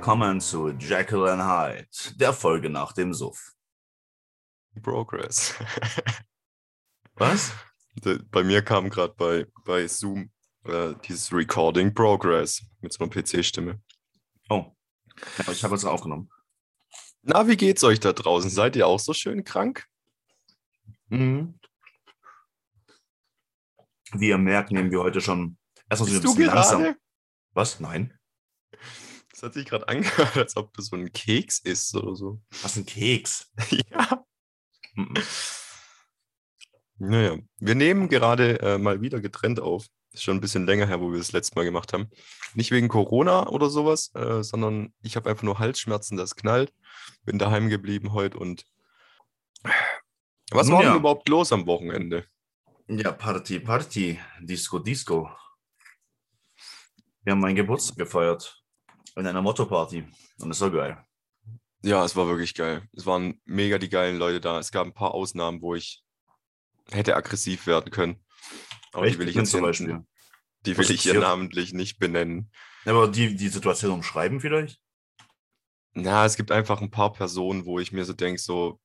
willkommen zu Jekyll and Hyde, der Folge nach dem Suff. Progress. Was? Bei mir kam gerade bei, bei Zoom äh, dieses Recording Progress mit so einer PC-Stimme. Oh, ja, ich habe es aufgenommen. Na, wie geht's euch da draußen? Seid ihr auch so schön krank? Mhm. Wie ihr merkt, nehmen wir heute schon erstmal so ein bisschen langsam. Was? Nein. Das hat sich gerade angehört, als ob du so ein Keks isst oder so. Was ein Keks. ja. Naja, wir nehmen gerade äh, mal wieder getrennt auf. Ist schon ein bisschen länger her, wo wir das letzte Mal gemacht haben. Nicht wegen Corona oder sowas, äh, sondern ich habe einfach nur Halsschmerzen, das knallt. Bin daheim geblieben heute und. Was war Ja. denn überhaupt los am Wochenende? Ja, Party, Party, Disco, Disco. Wir haben meinen Geburtstag gefeiert. In einer Motto-Party. Und das war geil. Ja, es war wirklich geil. Es waren mega die geilen Leute da. Es gab ein paar Ausnahmen, wo ich hätte aggressiv werden können. Aber Echt? die will ich jetzt zum hier, Beispiel. die will ich hier namentlich nicht benennen. Aber die, die Situation umschreiben vielleicht? Na, es gibt einfach ein paar Personen, wo ich mir so denke, so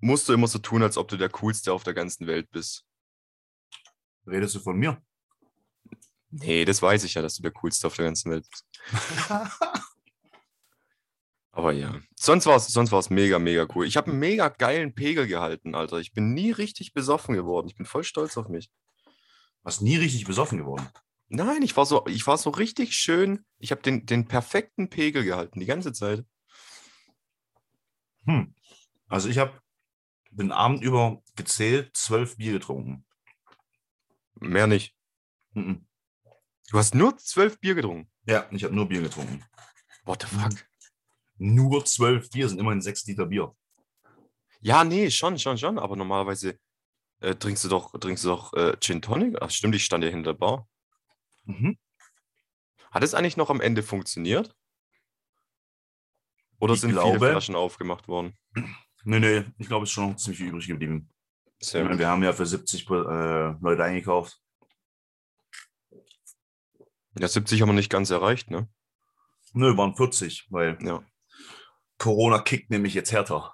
musst du immer so tun, als ob du der Coolste auf der ganzen Welt bist. Redest du von mir? Nee, das weiß ich ja, dass du der Coolste auf der ganzen Welt bist. Aber ja, sonst war es sonst war's mega, mega cool. Ich habe einen mega geilen Pegel gehalten, Alter. Ich bin nie richtig besoffen geworden. Ich bin voll stolz auf mich. Hast nie richtig besoffen geworden. Nein, ich war so, ich war so richtig schön. Ich habe den, den perfekten Pegel gehalten, die ganze Zeit. Hm. Also ich habe den Abend über gezählt, zwölf Bier getrunken. Mehr nicht. Mhm. Du hast nur zwölf Bier getrunken. Ja, ich habe nur Bier getrunken. What the fuck? Nur zwölf Bier sind immerhin sechs Liter Bier. Ja, nee, schon, schon, schon. Aber normalerweise äh, trinkst du doch, trinkst du doch äh, Gin Tonic. Ach, stimmt, ich stand ja hinter der Bar. Mhm. Hat es eigentlich noch am Ende funktioniert? Oder Ich sind glaube- viele Flaschen aufgemacht worden? Nee, nee, ich glaube, es ist schon noch ziemlich übrig geblieben. Ich meine, wir haben ja für 70 äh, Leute eingekauft. Ja, 70 haben wir nicht ganz erreicht, ne? Nö, waren 40, weil Ja. Corona kickt nämlich jetzt härter.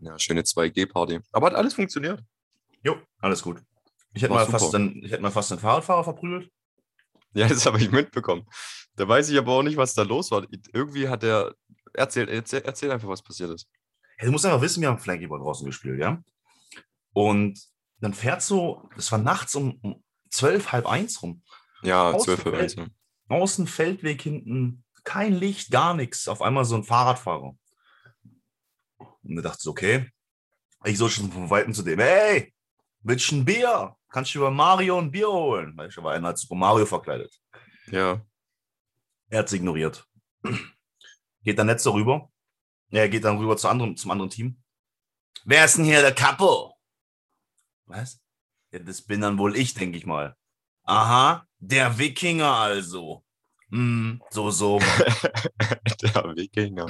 Ja, schöne 2G-Party. Aber hat alles funktioniert. Jo, alles gut. Ich hätte, War mal fast den, ich hätte mal fast den Fahrradfahrer verprügelt. Ja, das habe ich mitbekommen. Da weiß ich aber auch nicht, was da los war. Irgendwie hat er. Erzähl, erzähl, erzähl einfach, was passiert ist. Hey, du musst einfach wissen, wir haben Flankyball draußen gespielt, ja? Und dann fährt so, es war nachts um, um 12, halb eins rum, Ja, Außen 12 für fällt- 1. Ne? außen Feldweg hinten, kein Licht, gar nichts. Auf einmal so ein Fahrradfahrer. Und da dachte ich, so, okay. Ich so schon von Weitem zu dem, hey, willst du ein Bier? Kannst du über Mario ein Bier holen? Weil ich war einer als Super Mario verkleidet. Ja. Er hat es ignoriert. Geht dann nicht so rüber. Er geht dann rüber zu anderen, zum anderen Team. Wer ist denn hier der Capo? Was? Ja, das bin dann wohl ich, denke ich mal. Aha, der Wikinger also. Hm, so, so. der Wikinger.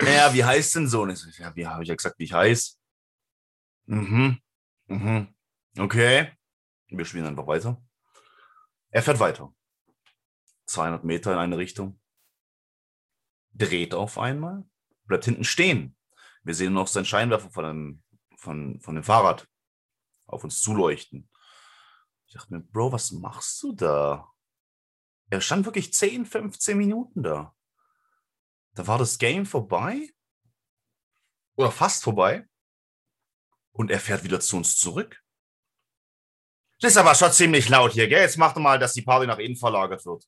Ja, wie heißt denn so? Und ich so, ja, wie habe ich ja gesagt, wie ich heiß? Mhm. Mhm. Okay. Wir spielen einfach weiter. Er fährt weiter. 200 Meter in eine Richtung. Dreht auf einmal. Bleibt hinten stehen. Wir sehen noch seinen Scheinwerfer von dem, von, von dem Fahrrad auf uns zuleuchten. Ich dachte mir, Bro, was machst du da? Er stand wirklich 10, 15 Minuten da. Da war das Game vorbei. Oder fast vorbei. Und er fährt wieder zu uns zurück. Das ist aber schon ziemlich laut hier, gell? Jetzt mach doch mal, dass die Party nach innen verlagert wird.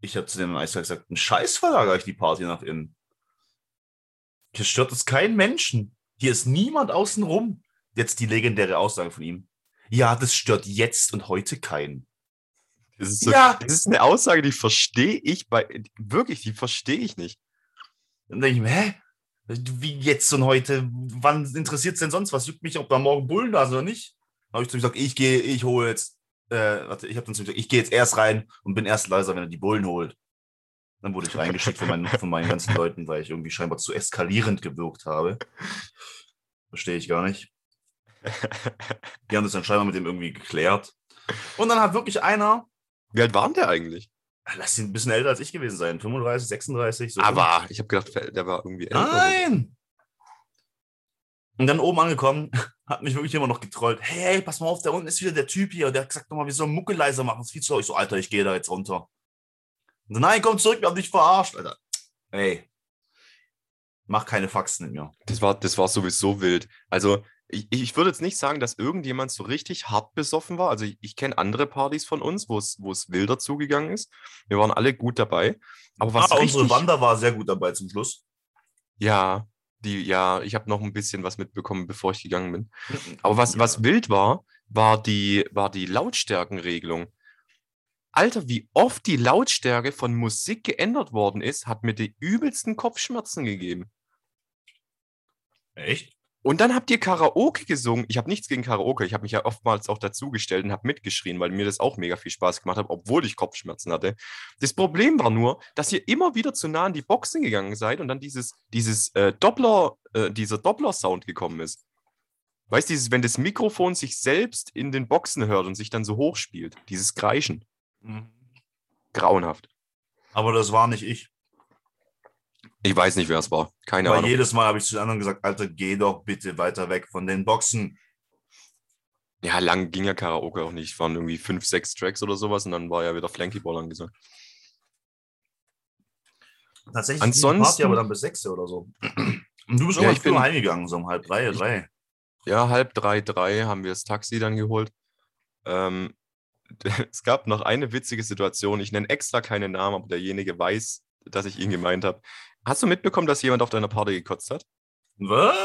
Ich habe zu dem Eisberg gesagt, ein Scheiß verlagere ich die Party nach innen. Hier stört es keinen Menschen. Hier ist niemand außen rum. Jetzt die legendäre Aussage von ihm. Ja, das stört jetzt und heute keinen. Das ist, so, Ja. das ist eine Aussage, die verstehe ich bei. Wirklich, die verstehe ich nicht. Dann denke ich mir, hä? Wie jetzt und heute? Wann interessiert es denn sonst was? Juckt mich, ob da morgen Bullen da sind oder nicht? Dann habe ich zu ihm gesagt, ich gehe, ich hole jetzt, äh, warte, ich habe dann zu ihm gesagt, ich gehe jetzt erst rein und bin erst leiser, wenn er die Bullen holt. Dann wurde ich reingeschickt von meinen, von meinen ganzen Leuten, weil ich irgendwie scheinbar zu eskalierend gewirkt habe. Verstehe ich gar nicht. Die haben das dann scheinbar mit dem irgendwie geklärt. Und dann hat wirklich einer, Wie alt war denn der eigentlich? Lass ihn ein bisschen älter als ich gewesen sein. 35, 36. So. Aber ich habe gedacht, der war irgendwie älter. Nein! Und dann oben angekommen, hat mich wirklich immer noch getrollt. Hey, hey, pass mal auf, da unten ist wieder der Typ hier. Der hat gesagt, nochmal, wir sollen Mucke leiser machen. Das ist viel zu laut. Ich so, Alter, ich gehe da jetzt runter. Und so, nein, komm zurück, wir haben dich verarscht, Alter. Ey. Mach keine Faxen mit mir. Das war, das war sowieso wild. Also, ich, ich würde jetzt nicht sagen, dass irgendjemand so richtig hart besoffen war. Also, ich, ich kenne andere Partys von uns, wo es, wilder zugegangen ist. Wir waren alle gut dabei. Aber was ah, richtig, unsere Wanda war sehr gut dabei zum Schluss. Ja, die, ja, ich habe noch ein bisschen was mitbekommen, bevor ich gegangen bin. Aber was, was wild war, war die, war die Lautstärkenregelung. Alter, wie oft die Lautstärke von Musik geändert worden ist, hat mir die übelsten Kopfschmerzen gegeben. Echt? Und dann habt ihr Karaoke gesungen. Ich habe nichts gegen Karaoke. Ich habe mich ja oftmals auch dazugestellt und habe mitgeschrien, weil mir das auch mega viel Spaß gemacht hat, obwohl ich Kopfschmerzen hatte. Das Problem war nur, dass ihr immer wieder zu nah an die Boxen gegangen seid und dann dieses, dieses äh, Doppler, äh, dieser Doppler-Sound gekommen ist. Weißt du, dieses, wenn das Mikrofon sich selbst in den Boxen hört und sich dann so hochspielt, dieses Kreischen. Mhm. Grauenhaft. Aber das war nicht ich. Ich weiß nicht, wer es war. Keine Weil Ahnung. jedes Mal habe ich zu den anderen gesagt, Alter, geh doch bitte weiter weg von den Boxen. Ja, lang ging ja Karaoke auch nicht. Waren irgendwie fünf, sechs Tracks oder sowas und dann war ja wieder Flanky Ball angesagt. Tatsächlich Ansonsten- Party aber dann bis sechs oder so. Und du bist Ja, irgendwann heimgegangen, so um halb drei, Ich- drei. Ja, halb drei, drei haben wir das Taxi dann geholt. Ähm, es gab noch eine witzige Situation. Ich nenne extra keinen Namen, aber derjenige weiß, dass ich ihn gemeint habe. Hast du mitbekommen, dass jemand auf deiner Party gekotzt hat? Was?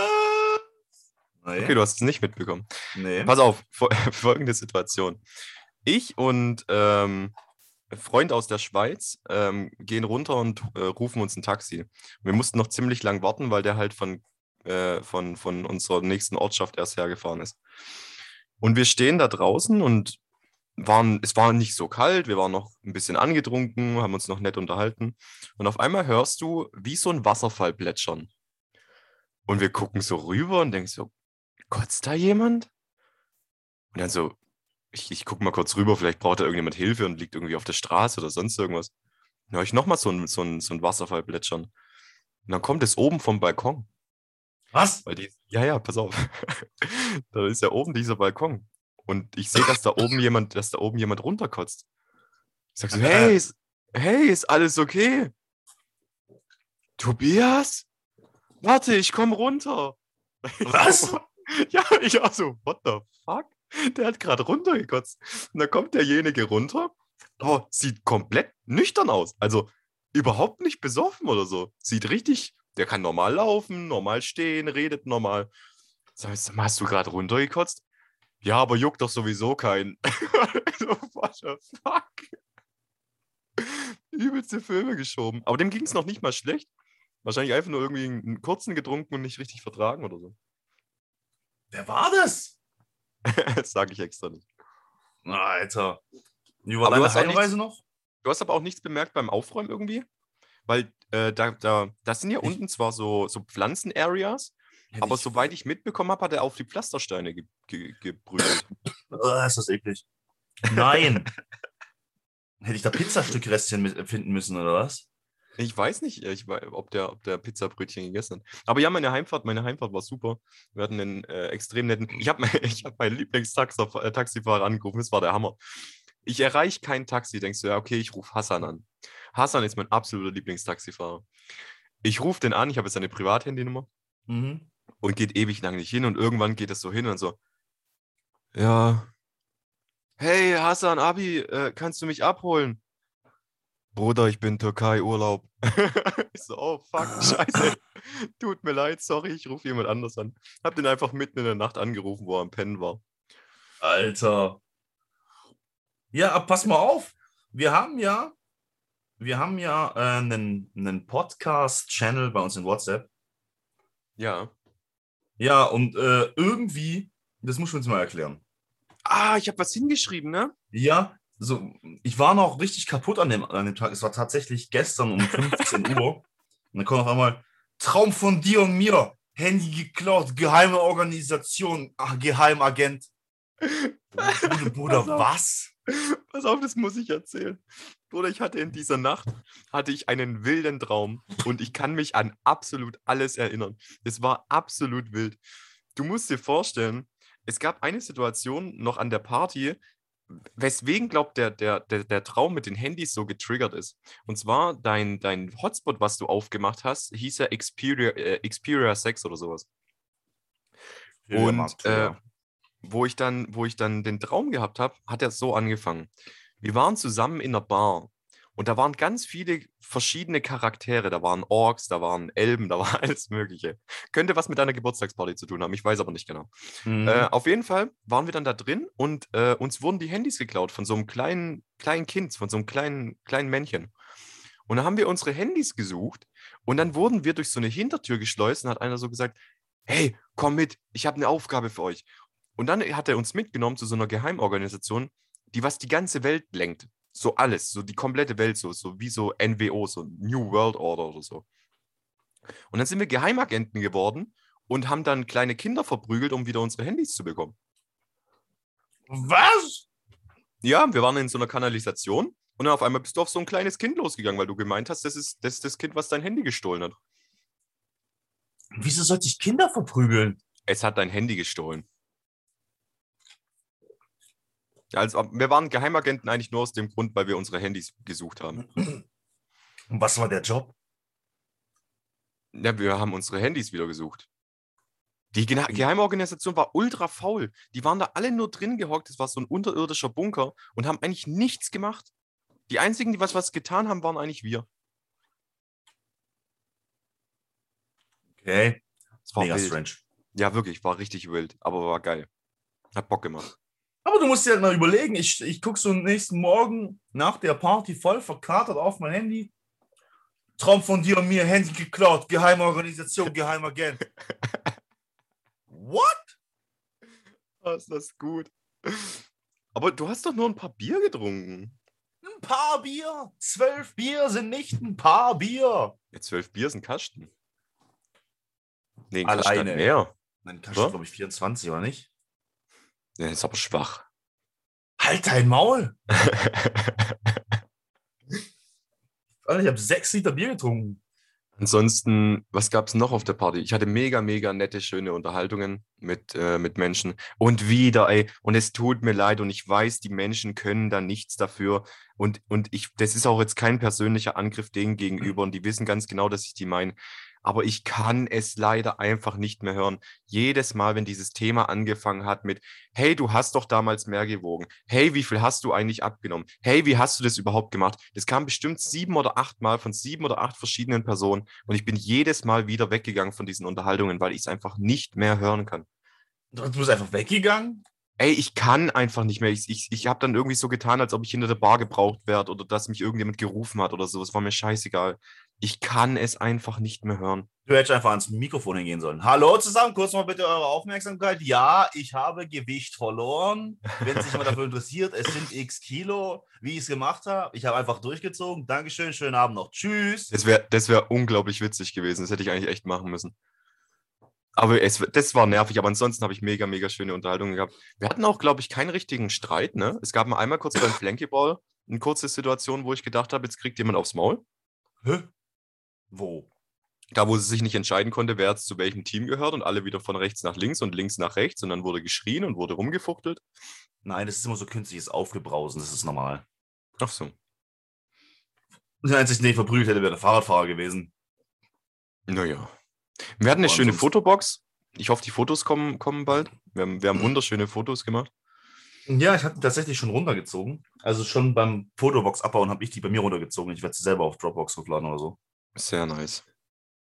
Nee. Okay, du hast es nicht mitbekommen. nee. Pass auf, fol- folgende Situation. Ich und ähm, ein Freund aus der Schweiz ähm, gehen runter und äh, rufen uns ein Taxi. Wir mussten noch ziemlich lang warten, weil der halt von, äh, von, von unserer nächsten Ortschaft erst hergefahren ist. Und wir stehen da draußen und waren, es war nicht so kalt, wir waren noch ein bisschen angetrunken, haben uns noch nett unterhalten. Und auf einmal hörst du wie so ein Wasserfall plätschern. Und wir gucken so rüber und denken so, kotzt da jemand? Und dann so, ich, ich gucke mal kurz rüber, vielleicht braucht da irgendjemand Hilfe und liegt irgendwie auf der Straße oder sonst irgendwas. Dann höre ich nochmal so ein, so, ein, so ein Wasserfall plätschern. Und dann kommt es oben vom Balkon. Was? Die, ja, ja, pass auf. da ist ja oben dieser Balkon. Und ich sehe, dass da oben jemand, dass da oben jemand runterkotzt. Ich sag so, hey, ist, hey, ist alles okay? Tobias? Warte, ich komm runter. Was? Ja, ich auch so, what the fuck? Der hat gerade runtergekotzt. Und dann kommt derjenige runter. Oh, sieht komplett nüchtern aus. Also überhaupt nicht besoffen oder so. Sieht richtig, der kann normal laufen, normal stehen, redet normal. Sag ich, hast du gerade runtergekotzt? Ja, aber juckt doch sowieso keinen. so, what the fuck? Übelste Filme geschoben. Aber dem ging es noch nicht mal schlecht. Wahrscheinlich einfach nur irgendwie einen kurzen getrunken und nicht richtig vertragen oder so. Wer war das? das sage ich extra nicht. Na, Alter. Wie war deine Heimreise noch? Du hast aber auch nichts bemerkt beim Aufräumen irgendwie? Weil äh, da, da, das sind ja Ich- unten zwar so, so Pflanzen-Areas, Aber ich- soweit ich mitbekommen habe, hat er auf die Pflastersteine ge ge gebrüht. Ah, ist das eklig. Nein. Hätte ich da Pizzastückrestchen mit finden müssen, oder was? ich weiß nicht, ich wei- ob der, ob der Pizzabrötchen gegessen hat. Aber ja, meine Heimfahrt, meine Heimfahrt war super. Wir hatten einen äh, extrem netten. Ich habe mein, ich hab meinen Lieblingstaxifahrer äh, angerufen, das war der Hammer. Ich erreiche kein Taxi, denkst du, ja, okay, ich rufe Hassan an. Hassan ist mein absoluter Lieblingstaxifahrer. Ich rufe den an, ich habe jetzt seine Privathandynummer. Mhm. Und geht ewig lang nicht hin und irgendwann geht es so hin und so, ja, hey Hassan, Abi, äh, kannst du mich abholen? Bruder, ich bin Türkei Urlaub. ich so, oh fuck, scheiße. Tut mir leid, sorry, ich rufe jemand anders an. Hab den einfach mitten in der Nacht angerufen, wo er am Pennen war. Alter. Ja, aber pass mal auf. Wir haben ja, wir haben ja äh, einen, einen Podcast-Channel bei uns in WhatsApp. Ja. Ja, und äh, irgendwie, das muss ich uns mal erklären. Ah, ich habe was hingeschrieben, ne? Ja, so, ich war noch richtig kaputt an dem, an dem Tag. Es war tatsächlich gestern um 15 Uhr. Und dann kommt auf einmal Traum von dir und mir. Handy geklaut, geheime Organisation, ach, Geheimagent. Bruder, Bruder, was? Pass auf, das muss ich erzählen. Bruder, ich hatte in dieser Nacht hatte ich einen wilden Traum und ich kann mich an absolut alles erinnern. Es war absolut wild. Du musst dir vorstellen, es gab eine Situation noch an der Party, weswegen glaubt der, der, der, der Traum mit den Handys so getriggert ist. Und zwar dein, dein Hotspot, was du aufgemacht hast, hieß ja Xperia, äh, Xperia 6 oder sowas. Und äh, wo ich dann, wo ich dann den Traum gehabt habe, hat er so angefangen. Wir waren zusammen in einer Bar und da waren ganz viele verschiedene Charaktere. Da waren Orks, da waren Elben, da war alles Mögliche. Könnte was mit deiner Geburtstagsparty zu tun haben, ich weiß aber nicht genau. Mhm. Äh, auf jeden Fall waren wir dann da drin und äh, uns wurden die Handys geklaut von so einem kleinen, kleinen Kind, von so einem kleinen, kleinen Männchen. Und dann haben wir unsere Handys gesucht und dann wurden wir durch so eine Hintertür geschleust und hat einer so gesagt, hey, komm mit, ich habe eine Aufgabe für euch. Und dann hat er uns mitgenommen zu so einer Geheimorganisation, die was die ganze Welt lenkt. So alles, so die komplette Welt, so, so wie so NWO, so New World Order oder so. Und dann sind wir Geheimagenten geworden und haben dann kleine Kinder verprügelt, um wieder unsere Handys zu bekommen. Was? Ja, wir waren in so einer Kanalisation und dann auf einmal bist du auf so ein kleines Kind losgegangen, weil du gemeint hast, das ist das, ist das Kind, was dein Handy gestohlen hat. Wieso sollte ich Kinder verprügeln? Es hat dein Handy gestohlen. Also wir waren Geheimagenten eigentlich nur aus dem Grund, weil wir unsere Handys gesucht haben. Und was war der Job? Ja, wir haben unsere Handys wieder gesucht. Die Ge Geheimorganisation war ultra faul. Die waren da alle nur drin gehockt. Das war so ein unterirdischer Bunker und haben eigentlich nichts gemacht. Die einzigen, die was, was getan haben, waren eigentlich wir. Okay. Das war Mega wild. strange. Ja, wirklich, war richtig wild, aber war geil. Hat Bock gemacht. Aber du musst dir halt mal überlegen, ich, ich gucke so nächsten Morgen nach der Party voll verkatert auf mein Handy. Traum von dir und mir, Handy geklaut, geheime Organisation, Geheimagent. What? Oh, ist das gut. Aber du hast doch nur ein paar Bier getrunken. Ein paar Bier? Zwölf Bier sind nicht ein paar Bier. Ja, zwölf Bier sind Kasten. Nee, ein Alleine. Kasten mehr. Nein, Kasten, glaube ich, 24, oder nicht? Der ist aber schwach. Halt dein Maul! Alter, ich habe sechs Liter Bier getrunken. Ansonsten, was gab es noch auf der Party? Ich hatte mega, mega nette, schöne Unterhaltungen mit, äh, mit Menschen. Und wieder, ey, und es tut mir leid und ich weiß, die Menschen können da nichts dafür. Und, und ich, das ist auch jetzt kein persönlicher Angriff denen gegenüber und die wissen ganz genau, dass ich die meine aber ich kann es leider einfach nicht mehr hören. Jedes Mal, wenn dieses Thema angefangen hat mit, hey, du hast doch damals mehr gewogen. Hey, wie viel hast du eigentlich abgenommen? Hey, wie hast du das überhaupt gemacht? Das kam bestimmt sieben oder acht Mal von sieben oder acht verschiedenen Personen und ich bin jedes Mal wieder weggegangen von diesen Unterhaltungen, weil ich es einfach nicht mehr hören kann. Du bist einfach weggegangen? ey, ich kann einfach nicht mehr. Ich, ich, ich habe dann irgendwie so getan, als ob ich hinter der Bar gebraucht werde oder dass mich irgendjemand gerufen hat oder so. Es war mir scheißegal. Ich kann es einfach nicht mehr hören. Du hättest einfach ans Mikrofon hingehen sollen. Hallo zusammen, kurz mal bitte eure Aufmerksamkeit. Ja, ich habe Gewicht verloren. Wenn sich mal dafür interessiert, es sind x Kilo, wie ich es gemacht habe. Ich habe einfach durchgezogen. Dankeschön, schönen Abend noch. Tschüss. Das wäre das wär unglaublich witzig gewesen. Das hätte ich eigentlich echt machen müssen. Aber es, das war nervig, aber ansonsten habe ich mega, mega schöne Unterhaltungen gehabt. Wir hatten auch, glaube ich, keinen richtigen Streit. Ne? Es gab mal einmal kurz beim Flankyball eine kurze Situation, wo ich gedacht habe, jetzt kriegt jemand aufs Maul. Hä? Wo? Da, wo sie sich nicht entscheiden konnte, wer jetzt zu welchem Team gehört und alle wieder von rechts nach links und links nach rechts und dann wurde geschrien und wurde rumgefuchtelt. Nein, das ist immer so künstliches Aufgebrausen, das ist normal. Ach so. Der einzige, den ich verprügelt hätte, wäre der Fahrradfahrer gewesen. Naja. Wir hatten eine schöne Fotobox. Ich hoffe, die Fotos kommen, kommen bald. Wir haben, wir haben wunderschöne Fotos gemacht. Ja, ich hatte tatsächlich schon runtergezogen. Also schon beim Fotobox abbauen habe ich die bei mir runtergezogen. Ich werde sie selber auf Dropbox hochladen oder so. Sehr nice.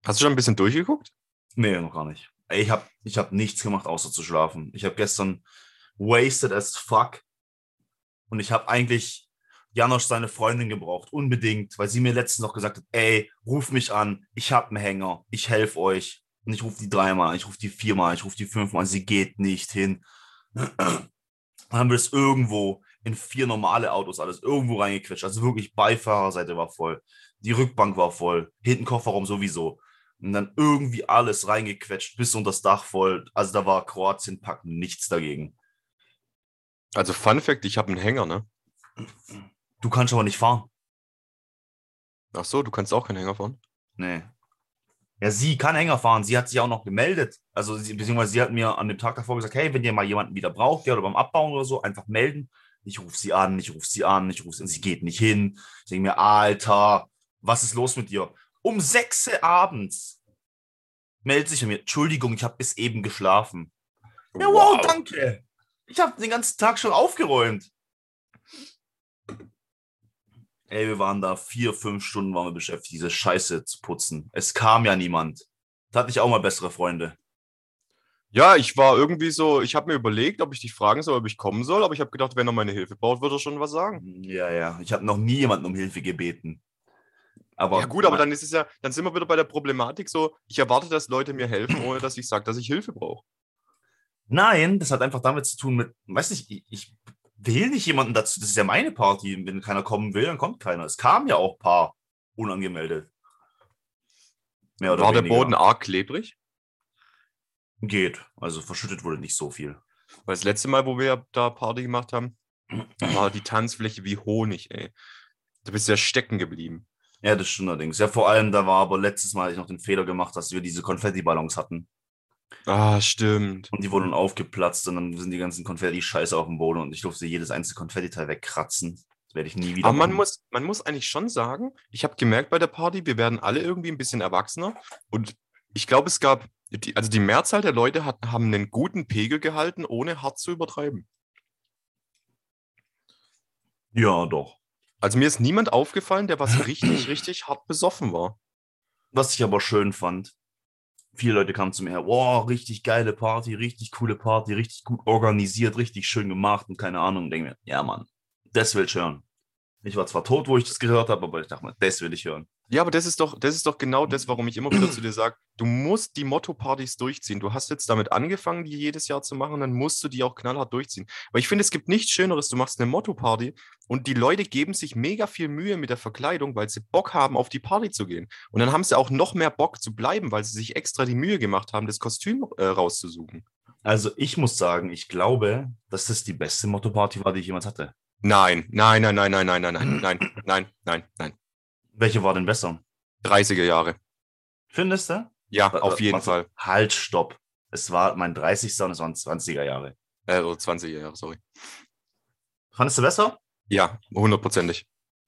Hast du schon ein bisschen durchgeguckt? Nee, noch gar nicht. Ich habe ich hab nichts gemacht, außer zu schlafen. Ich habe gestern wasted as fuck. Und ich habe eigentlich Janosch seine Freundin gebraucht, unbedingt, weil sie mir letztens noch gesagt hat, ey, ruf mich an, ich habe einen Hänger, ich helfe euch. Und ich rufe die dreimal, ich rufe die viermal, ich rufe die fünfmal, sie geht nicht hin. Dann haben wir es irgendwo in vier normale Autos alles irgendwo reingequetscht. Also wirklich Beifahrerseite war voll, die Rückbank war voll, hinten Kofferraum sowieso. Und dann irgendwie alles reingequetscht, bis unter das Dach voll. Also da war Kroatien packen nichts dagegen. Also Fun Fact, ich habe einen Hänger, ne? Du kannst aber nicht fahren. Ach so, du kannst auch keinen Hänger fahren? Nee. Ja, sie kann Hänger fahren. Sie hat sich auch noch gemeldet. Also, sie, beziehungsweise sie hat mir an dem Tag davor gesagt: Hey, wenn ihr mal jemanden wieder braucht, ja, oder beim Abbauen oder so, einfach melden. Ich rufe sie an, ich rufe sie an, ich rufe sie an. Sie geht nicht hin. Ich denke mir: Alter, was ist los mit dir? Um 6 Uhr abends meldet sich mir: Entschuldigung, ich habe bis eben geschlafen. Ja, wow, danke. Ich habe den ganzen Tag schon aufgeräumt. Ey, wir waren da vier, fünf Stunden waren wir beschäftigt, diese Scheiße zu putzen. Es kam ja niemand. Da hatte ich auch mal bessere Freunde. Ja, ich war irgendwie so, ich habe mir überlegt, ob ich dich fragen soll, ob ich kommen soll, aber ich habe gedacht, wenn er meine Hilfe braucht, wird er schon was sagen. Ja, ja. Ich habe noch nie jemanden um Hilfe gebeten. Aber ja gut, aber dann ist es ja, dann sind wir wieder bei der Problematik so, ich erwarte, dass Leute mir helfen, ohne dass ich sage, dass ich Hilfe brauche. Nein, das hat einfach damit zu tun mit, weiß nicht, ich, ich will nicht jemanden dazu, das ist ja meine Party. Wenn keiner kommen will, dann kommt keiner. Es kamen ja auch ein paar unangemeldet. War weniger. der Boden arg klebrig? Geht. Also verschüttet wurde nicht so viel. Weil das letzte Mal, wo wir da Party gemacht haben, war die Tanzfläche wie Honig, ey. Du bist ja stecken geblieben. Ja, das stimmt allerdings. Ja, vor allem, da war aber letztes Mal ich noch den Fehler gemacht, dass wir diese Konfetti-Ballons hatten. Ah, stimmt. Und die wurden aufgeplatzt und dann sind die ganzen Konfetti-Scheiße auf dem Boden und ich durfte jedes einzelne Konfettiteil wegkratzen. Das werde ich nie wieder Aber man muss, man muss eigentlich schon sagen, ich habe gemerkt bei der Party, wir werden alle irgendwie ein bisschen erwachsener und ich glaube, es gab, die, also die Mehrzahl der Leute hat, haben einen guten Pegel gehalten, ohne hart zu übertreiben. Ja, doch. Also mir ist niemand aufgefallen, der was richtig, richtig hart besoffen war. Was ich aber schön fand, viele Leute kamen zu mir her, wow, richtig geile Party, richtig coole Party, richtig gut organisiert, richtig schön gemacht und keine Ahnung. Und denke mir, ja, Mann, das will ich hören. Ich war zwar tot, wo ich das gehört habe, aber ich dachte mir, das will ich hören. Ja, aber das ist doch, das ist doch genau das, warum ich immer wieder zu dir sage, du musst die Motto-Partys durchziehen. Du hast jetzt damit angefangen, die jedes Jahr zu machen, dann musst du die auch knallhart durchziehen. Weil ich finde, es gibt nichts Schöneres, du machst eine Motto-Party und die Leute geben sich mega viel Mühe mit der Verkleidung, weil sie Bock haben, auf die Party zu gehen. Und dann haben sie auch noch mehr Bock zu bleiben, weil sie sich extra die Mühe gemacht haben, das Kostüm äh, rauszusuchen. Also ich muss sagen, ich glaube, dass das die beste Motto-Party war, die ich jemals hatte. Nein, nein, nein, nein, nein, nein, nein, nein, nein, nein, nein, nein. Welche war denn besser? 30er Jahre. Findest du? Ja, auf jeden Fall. Halt, stopp. Es war mein 30. und es waren 20er Jahre. Äh, oder 20er Jahre, sorry. Fandest du besser? Ja, hundertprozentig.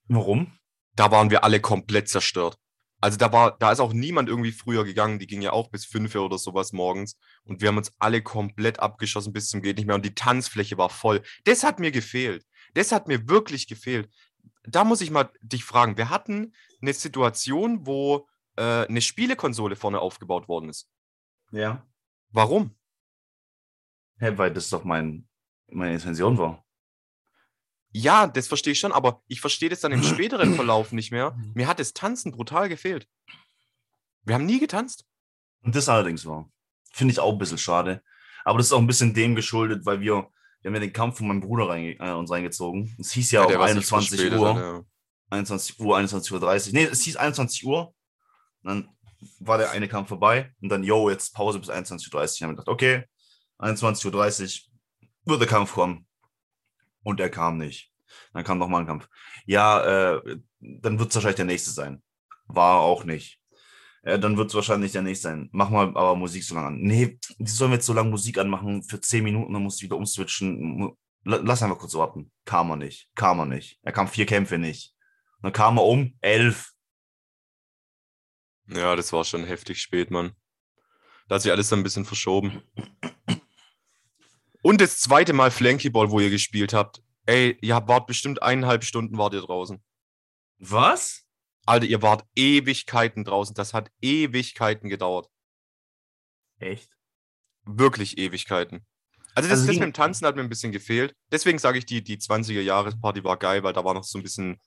Warum? Da waren wir alle komplett zerstört. Also da war, da ist auch niemand irgendwie früher gegangen. Die ging ja auch bis 5 Uhr oder sowas morgens. Und wir haben uns alle komplett abgeschossen bis zum geht nicht mehr. Und die Tanzfläche war voll. Das hat mir gefehlt. Das hat mir wirklich gefehlt. Da muss ich mal dich fragen. Wir hatten eine Situation, wo äh, eine Spielekonsole vorne aufgebaut worden ist. Ja. Warum? Hä, hey, weil das doch mein, meine Intention war. Ja, das verstehe ich schon, aber ich verstehe das dann im späteren Verlauf nicht mehr. Mir hat das Tanzen brutal gefehlt. Wir haben nie getanzt. Und das allerdings war. Finde ich auch ein bisschen schade. Aber das ist auch ein bisschen dem geschuldet, weil wir wir haben ja den Kampf von meinem Bruder rein, äh, uns reingezogen. Es hieß ja, ja auch 21 Uhr. Dann, ja. 21 Uhr, 21 Uhr 30. Nee, es hieß 21 Uhr. dann war der eine Kampf vorbei und dann, yo, jetzt Pause bis 21.30 Uhr. Ich habe gedacht, okay, 21.30 Uhr wird der Kampf kommen. Und er kam nicht. Dann kam nochmal ein Kampf. Ja, äh, dann wird es wahrscheinlich der nächste sein. War auch nicht äh, dann wird es wahrscheinlich der nächste sein. Mach mal aber Musik so lange an. Nee, die sollen wir jetzt so lange Musik anmachen für 10 Minuten, dann musst du wieder umswitchen. Lass einfach kurz warten. Kam er nicht. Kam er nicht. Er kam vier Kämpfe nicht. Dann kam er um elf. Ja, das war schon heftig spät, Mann. Da hat sich alles dann ein bisschen verschoben. Und das zweite Mal Flankyball, wo ihr gespielt habt. Ey, ihr wart bestimmt eineinhalb Stunden wart ihr draußen. Was? Alter, ihr wart Ewigkeiten draußen. Das hat Ewigkeiten gedauert. Echt? Wirklich Ewigkeiten. Also das, also das mit dem Tanzen hat mir ein bisschen gefehlt. Deswegen sage ich, die, die 20er-Jahres-Party war geil, weil da war noch so ein bisschen.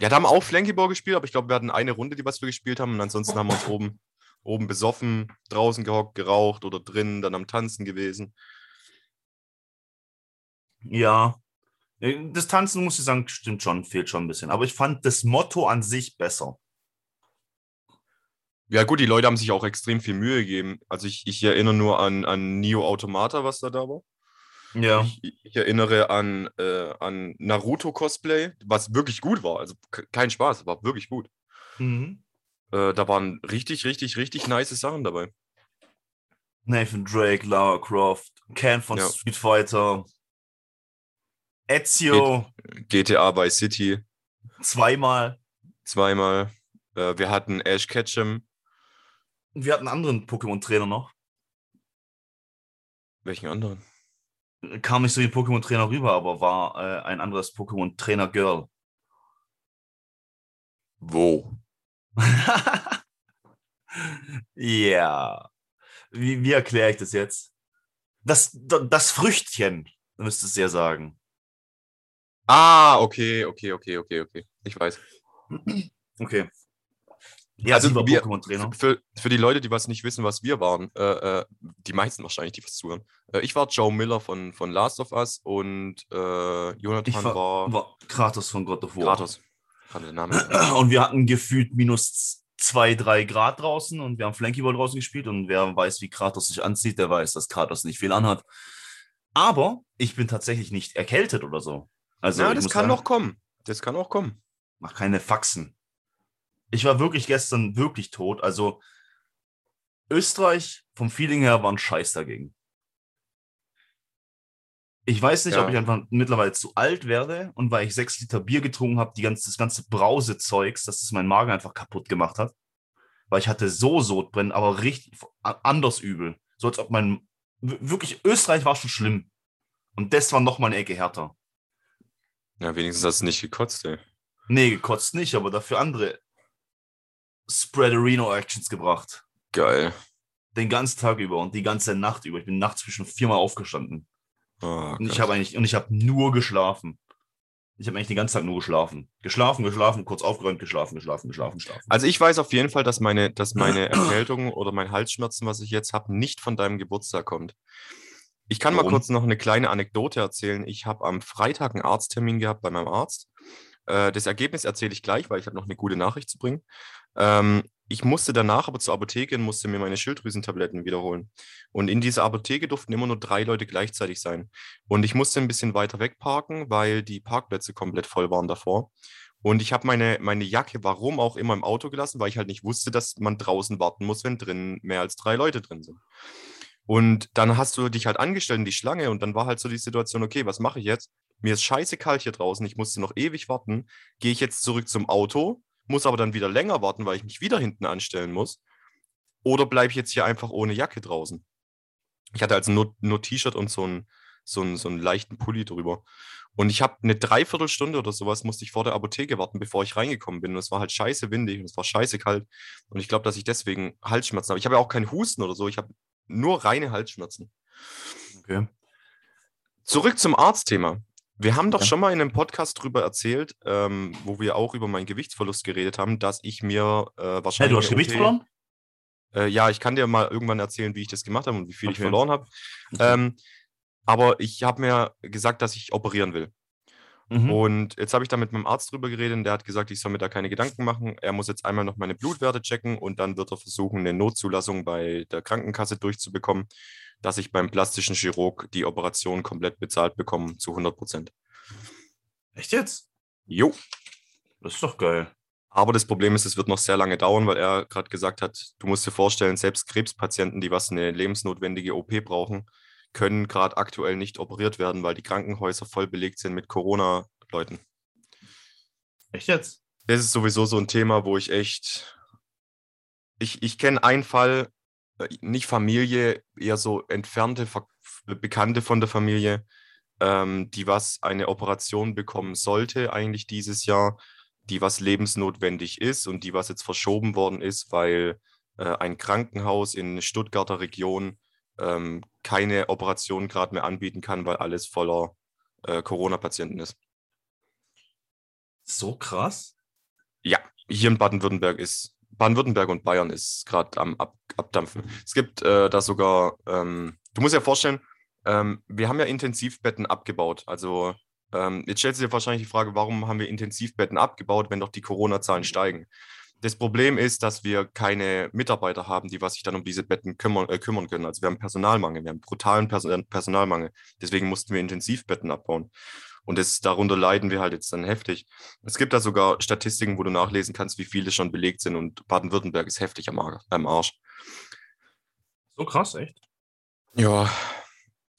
Ja, da haben auch Flankyball gespielt, aber ich glaube, wir hatten eine Runde, die was wir gespielt haben. Und ansonsten haben wir uns oben, oben besoffen, draußen gehockt, geraucht oder drinnen, dann am Tanzen gewesen. Ja, das Tanzen, muss ich sagen, stimmt schon, fehlt schon ein bisschen. Aber ich fand das Motto an sich besser. Ja, gut, die Leute haben sich auch extrem viel Mühe gegeben. Also ich, ich erinnere nur an, an Neo Automata, was da da war. Ja. Ich, ich erinnere an, äh, an Naruto-Cosplay, was wirklich gut war. Also ke- kein Spaß, war wirklich gut. Mhm. Äh, da waren richtig, richtig, richtig nice Sachen dabei. Nathan Drake, Lara Croft, Ken von Ja. Street Fighter, Ezio GTA Vice City zweimal. zweimal. Äh, wir hatten Ash Ketchum. Und wir hatten einen anderen Pokémon-Trainer noch. Welchen anderen? Kam nicht so wie Pokémon-Trainer rüber, aber war äh, ein anderes Pokémon-Trainer-Girl. Wo? ja. Wie, wie erkläre ich das jetzt? Das, das Früchtchen, müsstest du ja sagen. Ah, okay, okay, okay, okay, okay. Ich weiß. Okay. Ja, Also wir- Pokémon-Trainer. Für, für die Leute, die was nicht wissen, was wir waren, äh, äh, die meisten wahrscheinlich, die was zuhören. Äh, ich war Joe Miller von, von Last of Us und äh, Jonathan Ich war, war, war Kratos von God of War. Kratos. Kann der Name. Und wir hatten gefühlt minus zwei, drei Grad draußen und wir haben Flankyball draußen gespielt und wer weiß, wie Kratos sich anzieht, der weiß, dass Kratos nicht viel anhat. Aber ich bin tatsächlich nicht erkältet oder so. Also ja, das kann sagen, noch kommen. Das kann auch kommen. Mach keine Faxen. Ich war wirklich gestern wirklich tot. Also Österreich vom Feeling her war ein Scheiß dagegen. Ich weiß nicht, Ja. ob ich einfach mittlerweile zu alt werde und weil ich sechs Liter Bier getrunken habe, die ganze, das ganze Brausezeugs, dass es meinen Magen einfach kaputt gemacht hat. Weil ich hatte so Sodbrennen, aber richtig anders übel. So als ob mein. Wirklich, Österreich war schon schlimm. Und das war noch mal eine Ecke härter. Ja, wenigstens hast du nicht gekotzt, ey. Nee, gekotzt nicht, aber dafür andere Spreaderino-Actions gebracht. Geil. Den ganzen Tag über und die ganze Nacht über. Ich bin nachts zwischen viermal aufgestanden. Oh, Und ich habe eigentlich, und ich habe nur geschlafen. Ich habe eigentlich den ganzen Tag nur geschlafen. Geschlafen, geschlafen, kurz aufgeräumt, geschlafen, geschlafen, geschlafen, geschlafen. Also ich weiß auf jeden Fall, dass meine, dass meine Erkältung oder mein Halsschmerzen, was ich jetzt habe, nicht von deinem Geburtstag kommt. Ich kann Warum? mal kurz noch eine kleine Anekdote erzählen. Ich habe am Freitag einen Arzttermin gehabt bei meinem Arzt. Äh, das Ergebnis erzähle ich gleich, weil ich habe noch eine gute Nachricht zu bringen. Ähm, ich musste danach aber zur Apotheke und musste mir meine Schilddrüsentabletten wiederholen. Und in dieser Apotheke durften immer nur drei Leute gleichzeitig sein. Und ich musste ein bisschen weiter weg parken, weil die Parkplätze komplett voll waren davor. Und ich habe meine, meine Jacke, warum auch immer, im Auto gelassen, weil ich halt nicht wusste, dass man draußen warten muss, wenn drin mehr als drei Leute drin sind. Und dann hast du dich halt angestellt in die Schlange und dann war halt so die Situation, okay, was mache ich jetzt? Mir ist scheiße kalt hier draußen, ich musste noch ewig warten. Gehe ich jetzt zurück zum Auto, muss aber dann wieder länger warten, weil ich mich wieder hinten anstellen muss. Oder bleibe ich jetzt hier einfach ohne Jacke draußen? Ich hatte also nur, nur T-Shirt und so einen, so, einen, so einen leichten Pulli drüber. Und ich habe eine Dreiviertelstunde oder sowas, musste ich vor der Apotheke warten, bevor ich reingekommen bin. Und es war halt scheiße windig und es war scheiße kalt. Und ich glaube, dass ich deswegen Halsschmerzen habe. Ich habe ja auch keinen Husten oder so. Ich habe nur reine Halsschmerzen. Okay. Zurück zum Arztthema. Wir haben doch Ja. schon mal in einem Podcast drüber erzählt, ähm, wo wir auch über meinen Gewichtsverlust geredet haben, dass ich mir äh, Hey, wahrscheinlich. du hast Gewicht verloren? Äh, ja, ich kann dir mal irgendwann erzählen, wie ich das gemacht habe und wie viel ich Okay. verloren habe. Ähm, aber ich habe mir gesagt, dass ich operieren will. Mhm. Und jetzt habe ich da mit meinem Arzt drüber geredet und der hat gesagt, ich soll mir da keine Gedanken machen. Er muss jetzt einmal noch meine Blutwerte checken und dann wird er versuchen, eine Notzulassung bei der Krankenkasse durchzubekommen, dass ich beim plastischen Chirurg die Operation komplett bezahlt bekomme zu 100 Prozent. Echt jetzt? Jo. Das ist doch geil. Aber das Problem ist, es wird noch sehr lange dauern, weil er gerade gesagt hat, du musst dir vorstellen, selbst Krebspatienten, die was eine lebensnotwendige OP brauchen, können gerade aktuell nicht operiert werden, weil die Krankenhäuser voll belegt sind mit Corona-Leuten. Echt jetzt? Das ist sowieso so ein Thema, wo ich echt. Ich, ich kenne einen Fall, äh, nicht Familie, eher so entfernte Bekannte von der Familie, ähm, die was eine Operation bekommen sollte, eigentlich dieses Jahr, die was lebensnotwendig ist und die was jetzt verschoben worden ist, weil äh, ein Krankenhaus in Stuttgarter Region ähm, keine Operation gerade mehr anbieten kann, weil alles voller äh, Corona-Patienten ist. So krass? Ja, hier in Baden-Württemberg ist, Baden-Württemberg und Bayern ist gerade am Ab Abdampfen. Es gibt äh, da sogar, ähm, du musst dir vorstellen, ähm, wir haben ja Intensivbetten abgebaut. Also ähm, jetzt stellst du dir wahrscheinlich die Frage, warum haben wir Intensivbetten abgebaut, wenn doch die Corona-Zahlen steigen? Das Problem ist, dass wir keine Mitarbeiter haben, die was sich dann um diese Betten kümmern, äh, kümmern können. Also wir haben Personalmangel, wir haben brutalen Person äh, Personalmangel. Deswegen mussten wir Intensivbetten abbauen. Und das, darunter leiden wir halt jetzt dann heftig. Es gibt da sogar Statistiken, wo du nachlesen kannst, wie viele schon belegt sind. Und Baden-Württemberg ist heftig am, Ar am Arsch. So krass, echt? Ja,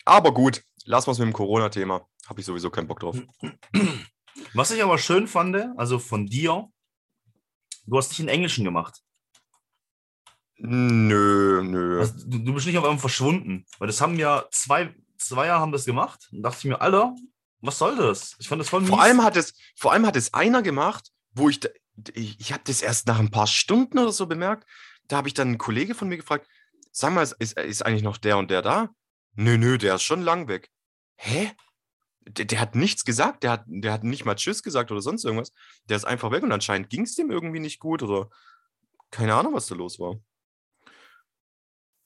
aber gut, lassen wir es mit dem Corona-Thema. Habe ich sowieso keinen Bock drauf. Was ich aber schön fand, also von dir, du hast nicht in Englischen gemacht. Nö, nö. Also, du, du bist nicht auf einmal verschwunden. Weil das haben ja zwei, zwei Jahre haben das gemacht. Und dachte ich mir, Alter, was soll das? Ich fand das voll mies. Vor allem hat es, vor allem hat es einer gemacht, wo ich, ich, ich habe das erst nach ein paar Stunden oder so bemerkt. Da habe ich dann einen Kollege von mir gefragt, sag mal, ist, ist eigentlich noch der und der da? Nö, nö, der ist schon lang weg. Hä? Der, der, hat nichts gesagt, der hat, der hat nicht mal Tschüss gesagt oder sonst irgendwas. Der ist einfach weg und anscheinend ging es dem irgendwie nicht gut oder keine Ahnung, was da los war.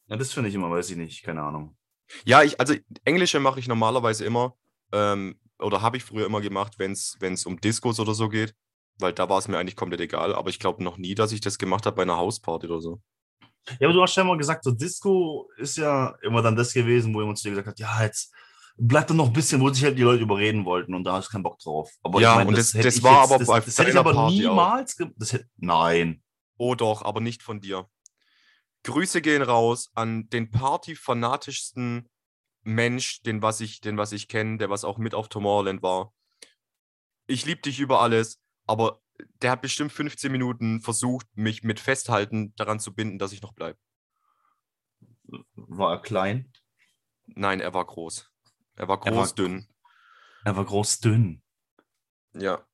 Ja, das finde ich immer, weiß ich nicht, keine Ahnung. Ja, ich, also Englische mache ich normalerweise immer, ähm, oder habe ich früher immer gemacht, wenn es um Diskos oder so geht, weil da war es mir eigentlich komplett egal, aber ich glaube noch nie, dass ich das gemacht habe bei einer Hausparty oder so. Ja, aber du hast ja immer gesagt, so Disco ist ja immer dann das gewesen, wo jemand zu dir gesagt hat, ja, jetzt bleibt dann noch ein bisschen, wo sich halt die Leute überreden wollten und da hast du keinen Bock drauf. Aber ja, ich mein, und das, das, das war jetzt, aber das, das hätte ich aber Party niemals hätte, Nein. Oh doch, aber nicht von dir. Grüße gehen raus an den partyfanatischsten Mensch, den was ich, den was ich kenne, der was auch mit auf Tomorrowland war. Ich liebe dich über alles, aber der hat bestimmt 15 Minuten versucht, mich mit Festhalten daran zu binden, dass ich noch bleibe. War er klein? Nein, er war groß. Er war groß, er war, dünn. Er war groß, dünn. Ja,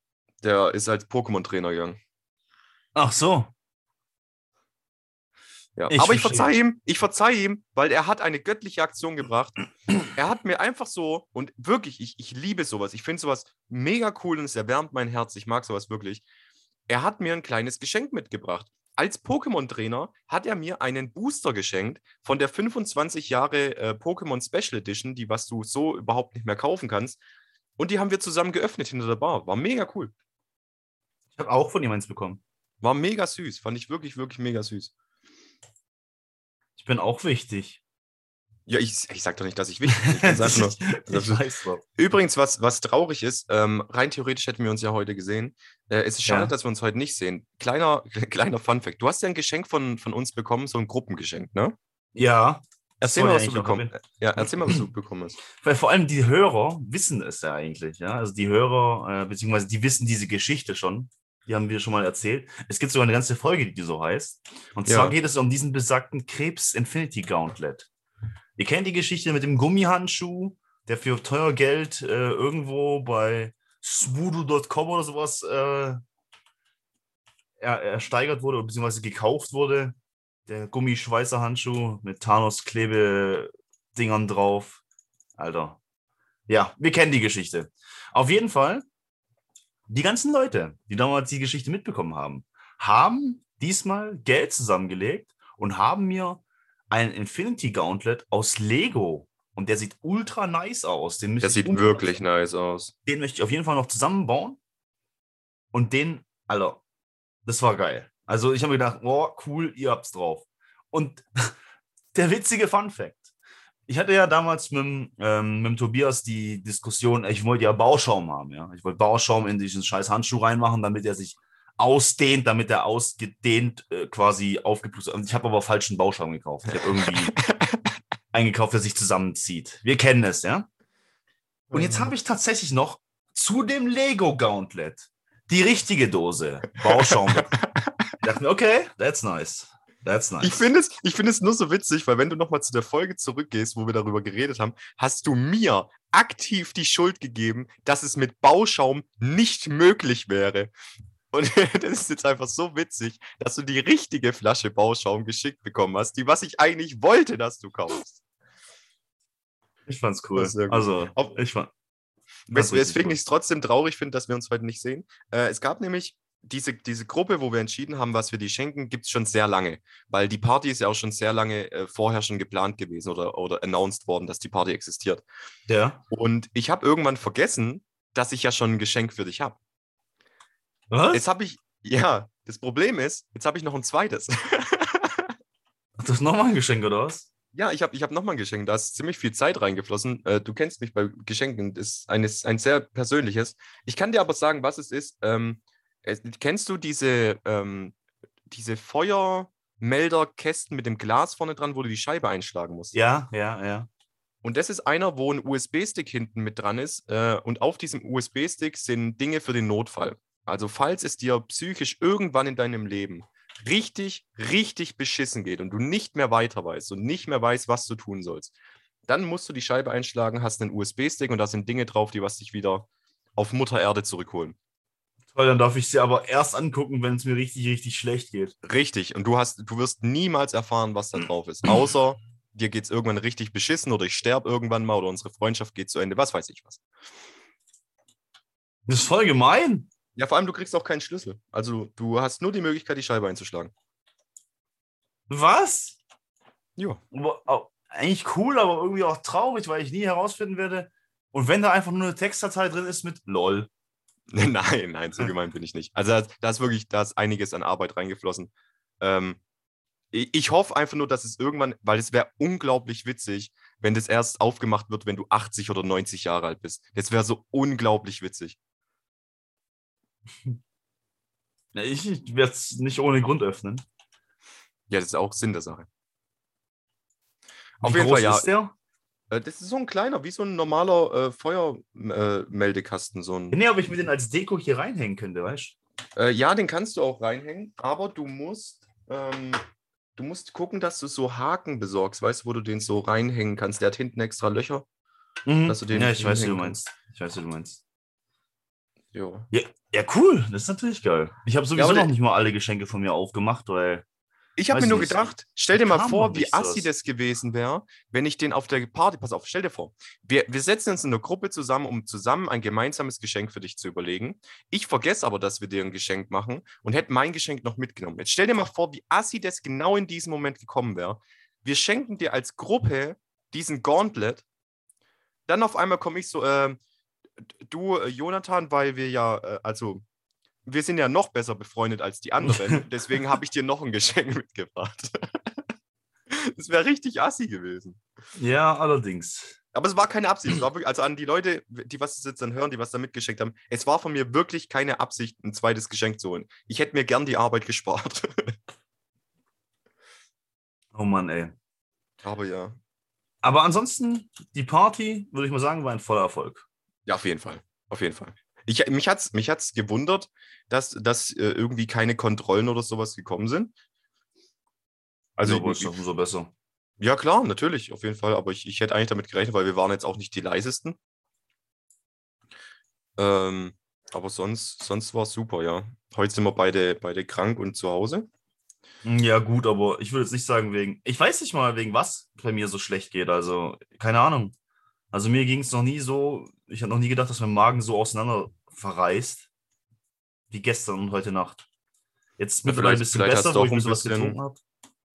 der ist als Pokémon-Trainer gegangen. Ach so. Ja. Ich aber ich verzeihe ihm, ich verzeihe ihm, weil er hat eine göttliche Aktion gebracht. er hat mir einfach so, und wirklich, ich, ich liebe sowas, ich finde sowas mega cool und es erwärmt mein Herz, ich mag sowas wirklich. Er hat mir ein kleines Geschenk mitgebracht. Als Pokémon-Trainer hat er mir einen Booster geschenkt von der 25 Jahre äh, Pokémon Special Edition, die was du so überhaupt nicht mehr kaufen kannst. Und die haben wir zusammen geöffnet hinter der Bar. War mega cool. Ich habe auch von ihm eins bekommen. War mega süß. Fand ich wirklich, wirklich mega süß. Ich bin auch wichtig. Ja, ich, ich sag doch nicht, dass ich wichtig bin. Ich, nur, ich weiß. Übrigens, was, was traurig ist, ähm, rein theoretisch hätten wir uns ja heute gesehen. Äh, es ist schade, ja. dass wir uns heute nicht sehen. Kleiner, kleiner Funfact. Du hast ja ein Geschenk von, von uns bekommen, so ein Gruppengeschenk, ne? Ja. Erzähl mal, was du bekommen Ja, erzähl mal, was du bekommen hast. Weil vor allem die Hörer wissen es ja eigentlich, ja. Also die Hörer, äh, beziehungsweise die wissen diese Geschichte schon. Die haben wir schon mal erzählt. Es gibt sogar eine ganze Folge, die so heißt. Und zwar ja. geht es um diesen besagten Krebs Infinity Gauntlet. Ihr kennt die Geschichte mit dem Gummihandschuh, der für teuer Geld äh, irgendwo bei swoodoo.com oder sowas äh, er, ersteigert wurde, beziehungsweise gekauft wurde. Der Gummischweißerhandschuh mit Thanos-Klebe-Dingern drauf. Alter. Ja, wir kennen die Geschichte. Auf jeden Fall die ganzen Leute, die damals die Geschichte mitbekommen haben, haben diesmal Geld zusammengelegt und haben mir einen Infinity Gauntlet aus Lego. Und der sieht ultra nice aus. Den der sieht wirklich nice aus. Den möchte ich auf jeden Fall noch zusammenbauen. Und den, Alter, das war geil. Also ich habe mir gedacht, oh, cool, ihr habt's drauf. Und der witzige Fun Fact ich hatte ja damals mit, ähm, mit Tobias die Diskussion, ich wollte ja Bauschaum haben, ja. Ich wollte Bauschaum in diesen scheiß Handschuh reinmachen, damit er sich ausdehnt, damit er ausgedehnt äh, quasi aufgepustet Ich habe aber falschen Bauschaum gekauft. Ich habe irgendwie eingekauft, der sich zusammenzieht. Wir kennen es, ja. Und jetzt habe ich tatsächlich noch zu dem Lego Gauntlet die richtige Dose Bauschaum. ich dachte mir, okay, that's nice. That's nice. Ich finde es, find es nur so witzig, weil wenn du nochmal zu der Folge zurückgehst, wo wir darüber geredet haben, hast du mir aktiv die Schuld gegeben, dass es mit Bauschaum nicht möglich wäre. Und das ist jetzt einfach so witzig, dass du die richtige Flasche Bauschaum geschickt bekommen hast, die was ich eigentlich wollte, dass du kaufst. Ich fand's cool. Also, ich fand. Weswegen ich es trotzdem traurig finde, dass wir uns heute nicht sehen. Äh, es gab nämlich diese, diese Gruppe, wo wir entschieden haben, was wir die schenken, gibt es schon sehr lange. Weil die Party ist ja auch schon sehr lange äh, vorher schon geplant gewesen oder, oder announced worden, dass die Party existiert. Ja. Und ich habe irgendwann vergessen, dass ich ja schon ein Geschenk für dich habe. Was? Jetzt habe ich, ja, Das Problem ist, jetzt habe ich noch ein zweites. Ach, das ist nochmal ein Geschenk, oder was? Ja, ich habe ich hab nochmal ein Geschenk. Da ist ziemlich viel Zeit reingeflossen. Äh, du kennst mich bei Geschenken. Das ist eines, ein sehr persönliches. Ich kann dir aber sagen, was es ist. Ähm, es, kennst du diese, ähm, diese Feuermelderkästen mit dem Glas vorne dran, wo du die Scheibe einschlagen musst? Ja, ja, ja. Und das ist einer, wo ein USB-Stick hinten mit dran ist. Äh, und auf diesem USB-Stick sind Dinge für den Notfall. Also falls es dir psychisch irgendwann in deinem Leben richtig, richtig beschissen geht und du nicht mehr weiter weißt und nicht mehr weißt, was du tun sollst, dann musst du die Scheibe einschlagen, hast einen USB-Stick und da sind Dinge drauf, die was dich wieder auf Mutter Erde zurückholen. Toll, dann darf ich sie aber erst angucken, wenn es mir richtig, richtig schlecht geht. Richtig. Und du hast, du wirst niemals erfahren, was da drauf ist. Außer dir geht es irgendwann richtig beschissen oder ich sterbe irgendwann mal oder unsere Freundschaft geht zu Ende, was weiß ich was. Das ist voll gemein. Ja, vor allem, du kriegst auch keinen Schlüssel. Also du hast nur die Möglichkeit, die Scheibe einzuschlagen. Was? Ja. Oh, eigentlich cool, aber irgendwie auch traurig, weil ich nie herausfinden werde. Und wenn da einfach nur eine Textdatei drin ist mit LOL. nein, nein, so gemein bin ich nicht. Also da, ist wirklich, da ist einiges an Arbeit reingeflossen. Ähm, ich, ich hoffe einfach nur, dass es irgendwann, weil es wäre unglaublich witzig, wenn das erst aufgemacht wird, wenn du 80 oder 90 Jahre alt bist. Das wäre so unglaublich witzig. Ja, ich werde es nicht ohne Grund öffnen. Ja, das ist auch Sinn der Sache. Wie Auf jeden groß Fall, ja. ist der? Äh, Das ist so ein kleiner, wie so ein normaler äh, Feuermeldekasten. So ein, Nee, ob ich mir den als Deko hier reinhängen könnte, weißt äh, ja, den kannst du auch reinhängen, aber du musst, ähm, du musst gucken, dass du so Haken besorgst, weißt du, wo du den so reinhängen kannst. Der hat hinten extra Löcher. du? Dass du den ja, ich weiß, wie du meinst. Ich weiß, wie du meinst. Ja. Ja, ja, cool. Das ist natürlich geil. Ich habe sowieso aber noch nicht mal alle Geschenke von mir aufgemacht, weil. Ich habe mir nur gedacht, stell dir mal vor, wie assi das gewesen wäre, wenn ich den auf der Party, pass auf, stell dir vor, wir, wir setzen uns in einer Gruppe zusammen, um zusammen ein gemeinsames Geschenk für dich zu überlegen. Ich vergesse aber, dass wir dir ein Geschenk machen und hätte mein Geschenk noch mitgenommen. Jetzt stell dir mal vor, wie assi das genau in diesem Moment gekommen wäre. Wir schenken dir als Gruppe diesen Gauntlet. Dann auf einmal komme ich so, äh, du, äh, Jonathan, weil wir ja, äh, also wir sind ja noch besser befreundet als die anderen. Deswegen habe ich dir noch ein Geschenk mitgebracht. Das wäre richtig assi gewesen. Ja, allerdings. Aber es war keine Absicht. Es war wirklich, also an die Leute, die was jetzt dann hören, die was da mitgeschenkt haben, es war von mir wirklich keine Absicht, ein zweites Geschenk zu holen. Ich hätte mir gern die Arbeit gespart. Oh Mann, ey. Aber ja. Aber ansonsten, die Party, würde ich mal sagen, war ein voller Erfolg. Ja, auf jeden Fall. Auf jeden Fall. Ich, mich hat es mich hat's gewundert, dass, dass äh, irgendwie keine Kontrollen oder sowas gekommen sind. Also, ja, ist doch umso besser. Ja, klar, natürlich, auf jeden Fall. Aber ich, ich hätte eigentlich damit gerechnet, weil wir waren jetzt auch nicht die leisesten. Ähm, aber sonst, sonst war es super, ja. Heute sind wir beide, beide krank und zu Hause. Ja, gut, aber ich würde jetzt nicht sagen, wegen. Ich weiß nicht mal, wegen was bei mir so schlecht geht. Also, keine Ahnung. Also, mir ging es noch nie so. Ich habe noch nie gedacht, dass mein Magen so auseinander verreißt. Wie gestern und heute Nacht. Jetzt Ja, mittlerweile ein vielleicht- bisschen vielleicht besser, wo ich ein ein bisschen was getrunken habe.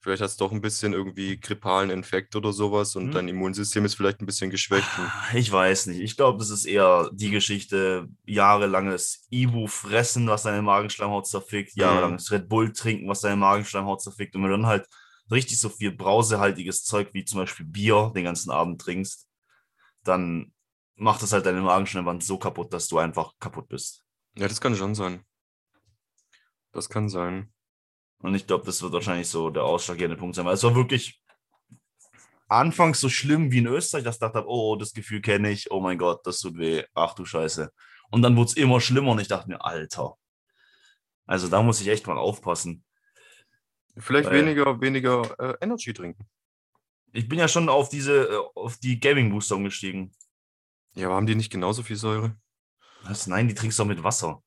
Vielleicht hast du doch ein bisschen irgendwie grippalen Infekt oder sowas und Hm. dein Immunsystem ist vielleicht ein bisschen geschwächt. Und Ich weiß nicht. Ich glaube, das ist eher die Geschichte, jahrelanges Ibu-Fressen, was deine Magenschleimhaut zerfickt, Mhm. jahrelanges Red Bull trinken, was deine Magenschleimhaut zerfickt. Und wenn du dann halt richtig so viel brausehaltiges Zeug wie zum Beispiel Bier den ganzen Abend trinkst, dann macht das halt deine Magenschleimwand so kaputt, dass du einfach kaputt bist. ja, das kann schon sein. Das kann sein. Und ich glaube, das wird wahrscheinlich so der ausschlaggebende Punkt sein, weil es war wirklich anfangs so schlimm wie in Österreich, dass ich dachte, oh, das Gefühl kenne ich, oh mein Gott, das tut weh, ach du Scheiße. Und dann wurde es immer schlimmer und ich dachte mir, Alter. Also da muss ich echt mal aufpassen. Vielleicht Weil- weniger, weniger äh, Energy trinken. Ich bin ja schon auf diese, äh, auf die Gaming Booster umgestiegen. Ja, aber haben die nicht genauso viel Säure? Was? Nein, die trinkst du doch mit Wasser.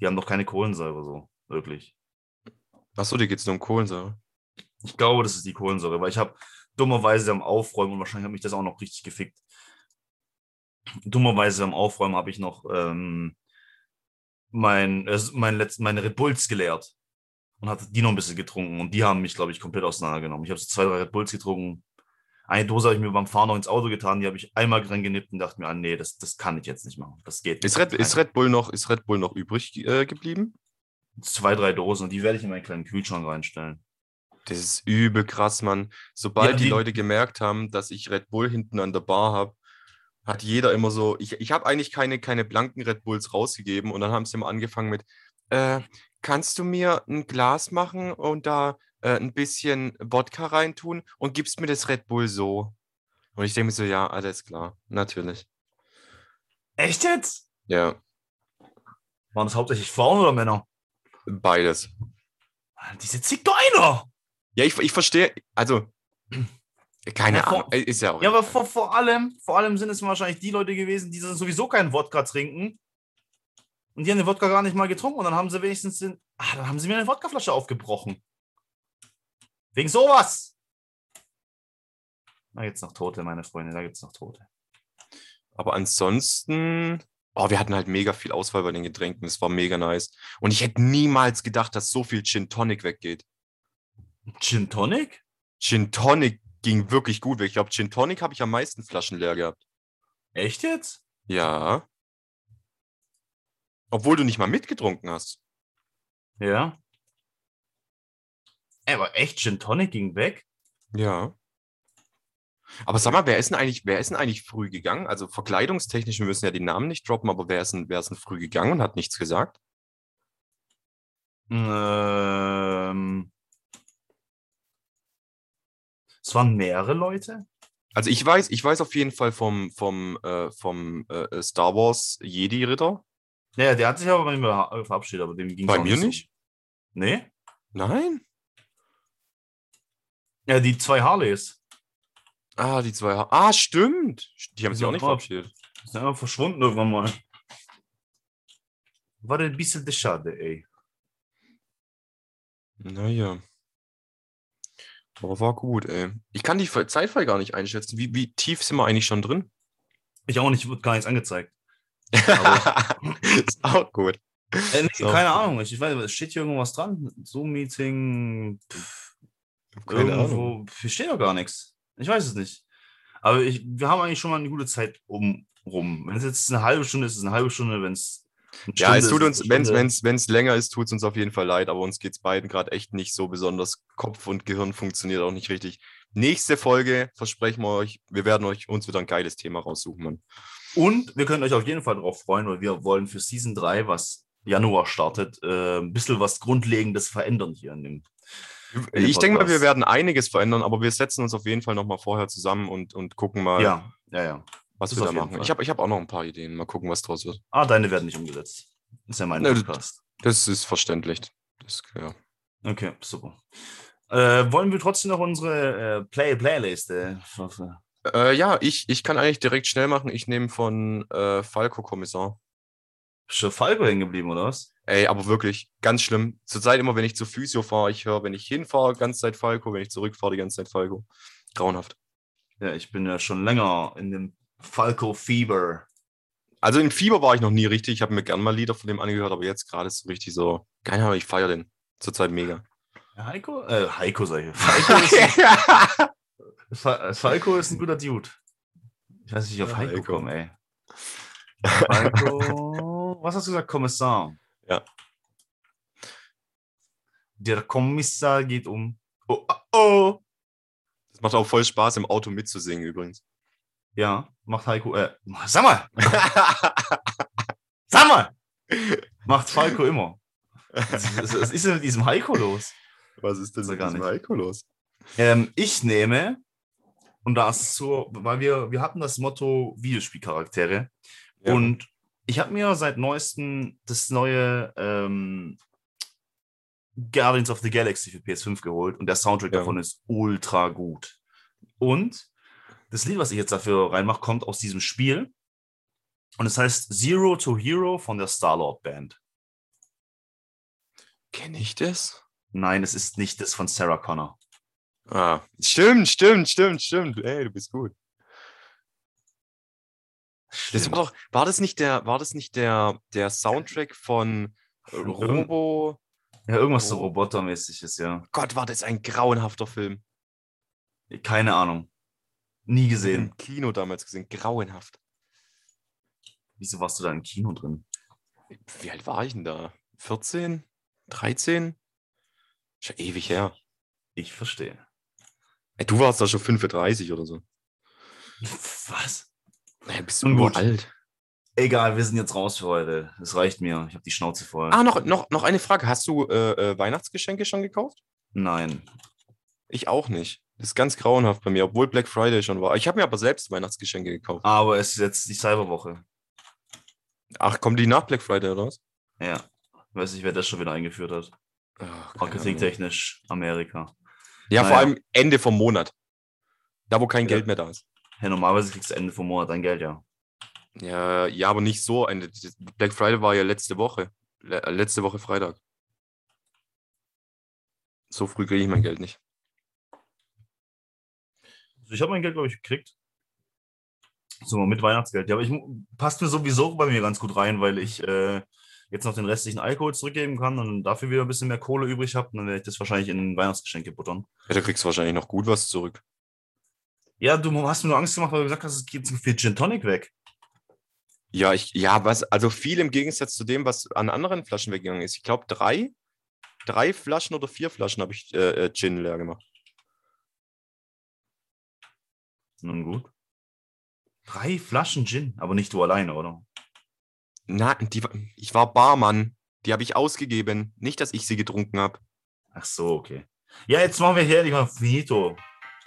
Die haben doch keine Kohlensäure so, wirklich. Achso, dir geht es nur um Kohlensäure. Ich glaube, das ist die Kohlensäure, weil ich habe dummerweise am Aufräumen und wahrscheinlich hat mich das auch noch richtig gefickt. Dummerweise am Aufräumen habe ich noch ähm, mein, äh, mein letzt, meine Red Bulls geleert und hatte die noch ein bisschen getrunken und die haben mich, glaube ich, komplett auseinandergenommen. Ich habe so zwei, drei Red Bulls getrunken. Eine Dose habe ich mir beim Fahren noch ins Auto getan, die habe ich einmal dran genippt und dachte mir, ah, nee, das, das kann ich jetzt nicht machen. Das geht Ist nicht. Red, ist Red Bull noch, ist Red Bull noch übrig äh, geblieben? Zwei, drei Dosen und die werde ich in meinen kleinen Kühlschrank reinstellen. Das ist übel krass, Mann. Sobald Ja, die die- Leute gemerkt haben, dass ich Red Bull hinten an der Bar habe, hat jeder immer so, ich, ich habe eigentlich keine, keine blanken Red Bulls rausgegeben und dann haben sie immer angefangen mit, äh, kannst du mir ein Glas machen und da äh, ein bisschen Wodka reintun und gibst mir das Red Bull so? Und ich denke mir so, ja, alles klar, natürlich. Echt jetzt? Ja, Waren das hauptsächlich Frauen oder Männer? beides. Diese zickt doch einer! Ja, ich, ich verstehe, also, keine Ja, vor- Ahnung, ist ja auch. Ja, aber vor, vor allem, vor allem sind es wahrscheinlich die Leute gewesen, die sowieso keinen Wodka trinken. Und die haben den Wodka gar nicht mal getrunken und dann haben sie wenigstens den. Ah, dann haben sie mir eine Wodkaflasche aufgebrochen. Wegen sowas. Da gibt's noch Tote, meine Freunde, da gibt's noch Tote. Aber ansonsten, oh, wir hatten halt mega viel Auswahl bei den Getränken. Es war mega nice. Und ich hätte niemals gedacht, dass so viel Gin Tonic weggeht. Gin Tonic? Gin Tonic ging wirklich gut weg. Ich glaube, Gin Tonic habe ich am meisten Flaschen leer gehabt. Echt jetzt? Ja. Obwohl du nicht mal mitgetrunken hast. Ja. Ey, Aber echt, Gin Tonic ging weg? Ja. Aber sag mal, wer ist denn eigentlich, wer ist denn eigentlich früh gegangen? Also verkleidungstechnisch, wir müssen ja die Namen nicht droppen, aber wer ist denn, wer ist denn früh gegangen und hat nichts gesagt? Ähm. Es waren mehrere Leute. Also ich weiß, ich weiß auf jeden Fall vom, vom, äh, vom äh, Star Wars Jedi-Ritter. Ja, der hat sich aber bei mir verabschiedet, aber dem ging Bei mir nicht? Nee? Nein? Ja, die zwei Harleys. Ah, die zwei. Ha ah, stimmt. Die haben Die sich auch nicht verabschiedet. Die sind einfach verschwunden irgendwann mal. War ein bisschen de schade, ey. Naja. Aber war gut, ey. Ich kann die Zeitfrei gar nicht einschätzen. Wie, wie tief sind wir eigentlich schon drin? Ich auch nicht, wird gar nichts angezeigt. ist auch gut. Äh, nee, So. Keine Ahnung, ich, ich weiß, steht hier irgendwas dran. Zoom-Meeting, irgendwo, Ahnung. hier steht doch gar nichts. Ich weiß es nicht. Aber ich, wir haben eigentlich schon mal eine gute Zeit um, rum. Wenn es jetzt eine halbe Stunde ist, ist es eine halbe Stunde. Wenn es Ja, es tut uns, wenn es länger ist, tut es uns auf jeden Fall leid, aber uns geht es beiden gerade echt nicht so besonders. Kopf und Gehirn funktioniert auch nicht richtig. Nächste Folge versprechen wir euch, wir werden euch uns wieder ein geiles Thema raussuchen, Mann. Und wir können euch auf jeden Fall darauf freuen, weil wir wollen für Season 3, was Januar startet, äh, ein bisschen was Grundlegendes verändern hier in dem. in Ich denke mal, wir werden einiges verändern, aber wir setzen uns auf jeden Fall nochmal vorher zusammen und, und gucken mal, Ja, ja, ja. was das wir da machen. Fall. Ich habe ich hab auch noch ein paar Ideen. Mal gucken, was draus wird. Ah, deine werden nicht umgesetzt. Ist ja mein Ne, das- Podcast. Das ist verständlich. Das, ja. Okay, super. Äh, wollen wir trotzdem noch unsere äh, Play Playliste? ver- ver- Äh, ja, ich, ich kann eigentlich direkt schnell machen. Ich nehme von äh, Falco Kommissar. Ist schon Falco hängen geblieben, oder was? Ey, aber wirklich, ganz schlimm. Zurzeit immer, wenn ich zur Physio fahre, ich höre, wenn ich hinfahre, ganze Zeit Falco, wenn ich zurückfahre, die ganze Zeit Falco. Grauenhaft. Ja, ich bin ja schon länger in dem Falco Fever. Also in Fieber war ich noch nie richtig. Ich habe mir gern mal Lieder von dem angehört, aber jetzt gerade ist so richtig so. Keine Ahnung, ich feiere den. Zurzeit mega. Heiko? Äh, Heiko sag ich. Falco ist, Falco ist ein guter Dude. Ich weiß nicht, wie ich auf Heiko Heiko. komme, ey. Falco. Was hast du gesagt? Kommissar. Ja. Der Kommissar geht um. Oh, oh, oh. Das macht auch voll Spaß, im Auto mitzusingen übrigens. Ja, macht Heiko. Äh, sag mal! Sag mal! Macht Falco immer. Was, was ist denn mit diesem Heiko los? Was ist denn mit diesem. Heiko los? Ähm, ich nehme, und da ist es so, weil wir, wir hatten das Motto Videospielcharaktere. Ja. Und ich habe mir seit neuestem das neue ähm, Guardians of the Galaxy für PS5 geholt und der Soundtrack Ja. davon ist ultra gut. Und das Lied, was ich jetzt dafür reinmache, kommt aus diesem Spiel. Und es heißt Zero to Hero von der Star-Lord Band. Kenne ich das? Nein, es ist nicht das von Sarah Connor. Ah, stimmt, stimmt, stimmt, stimmt. Ey, du bist gut. Das war doch, war das nicht der, war das nicht der, der Soundtrack von Robo? ja, irgendwas so robotermäßiges, ja. Gott, war das ein grauenhafter Film. Keine Ahnung. Nie gesehen. Im Kino damals gesehen. Grauenhaft. Wieso warst du da im Kino drin? Wie alt war ich denn da? 14? 13? Schon ewig her. Ich verstehe. Ey, du warst da schon 35 oder so. Was? Naja, bist du gut. alt. Egal, wir sind jetzt raus für heute. Es reicht mir. Ich habe die Schnauze voll. Ah, noch, noch, noch eine Frage. Hast du äh, äh, Weihnachtsgeschenke schon gekauft? Nein. Ich auch nicht. Das ist ganz grauenhaft bei mir, obwohl Black Friday schon war. Ich habe mir aber selbst Weihnachtsgeschenke gekauft. Aber es ist jetzt die Cyberwoche. Ach, kommen die nach Black Friday was? Ja. Weiß nicht, wer das schon wieder eingeführt hat. Marketingtechnisch Amerika. Ja, vor Naja. allem Ende vom Monat. Da, wo kein Ja. Geld mehr da ist. Ja, normalerweise kriegst du Ende vom Monat dein Geld, ja. Ja, ja, aber nicht so. Ende. Black Friday war ja letzte Woche. Le äh, letzte Woche Freitag. So früh kriege ich mein Geld nicht. Also ich habe mein Geld, glaube ich, gekriegt. So, mit Weihnachtsgeld. Ja, aber ich passt mir sowieso bei mir ganz gut rein, weil ich äh, jetzt noch den restlichen Alkohol zurückgeben kann und dafür wieder ein bisschen mehr Kohle übrig habe. Dann werde ich das wahrscheinlich in Weihnachtsgeschenke buttern. Ja, da kriegst du wahrscheinlich noch gut was zurück. Ja, du hast mir nur Angst gemacht, weil du gesagt hast, es geht zu viel Gin Tonic weg. Ja, ich, ja, was, also viel im Gegensatz zu dem, was an anderen Flaschen weggegangen ist. Ich glaube, drei, drei Flaschen oder vier Flaschen habe ich äh, äh, Gin leer gemacht. Nun gut. Drei Flaschen Gin, aber nicht du alleine, oder? Na, die, ich war Barmann. Die habe ich ausgegeben. Nicht, dass ich sie getrunken habe. Ach so, okay. Ja, jetzt machen wir hier endlich mal Finito.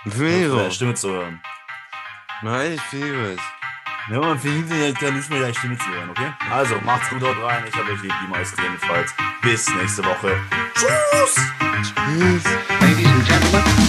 Finito. Ja, Stimme zu hören. Nein, ich finde es. Ja, man findet ihn ja nicht mehr der Stimme zu hören, okay? Also, macht's gut dort rein. Ich habe euch lieb, die meisten jedenfalls. Bis nächste Woche. Tschüss! Tschüss! Ladies and Gentlemen.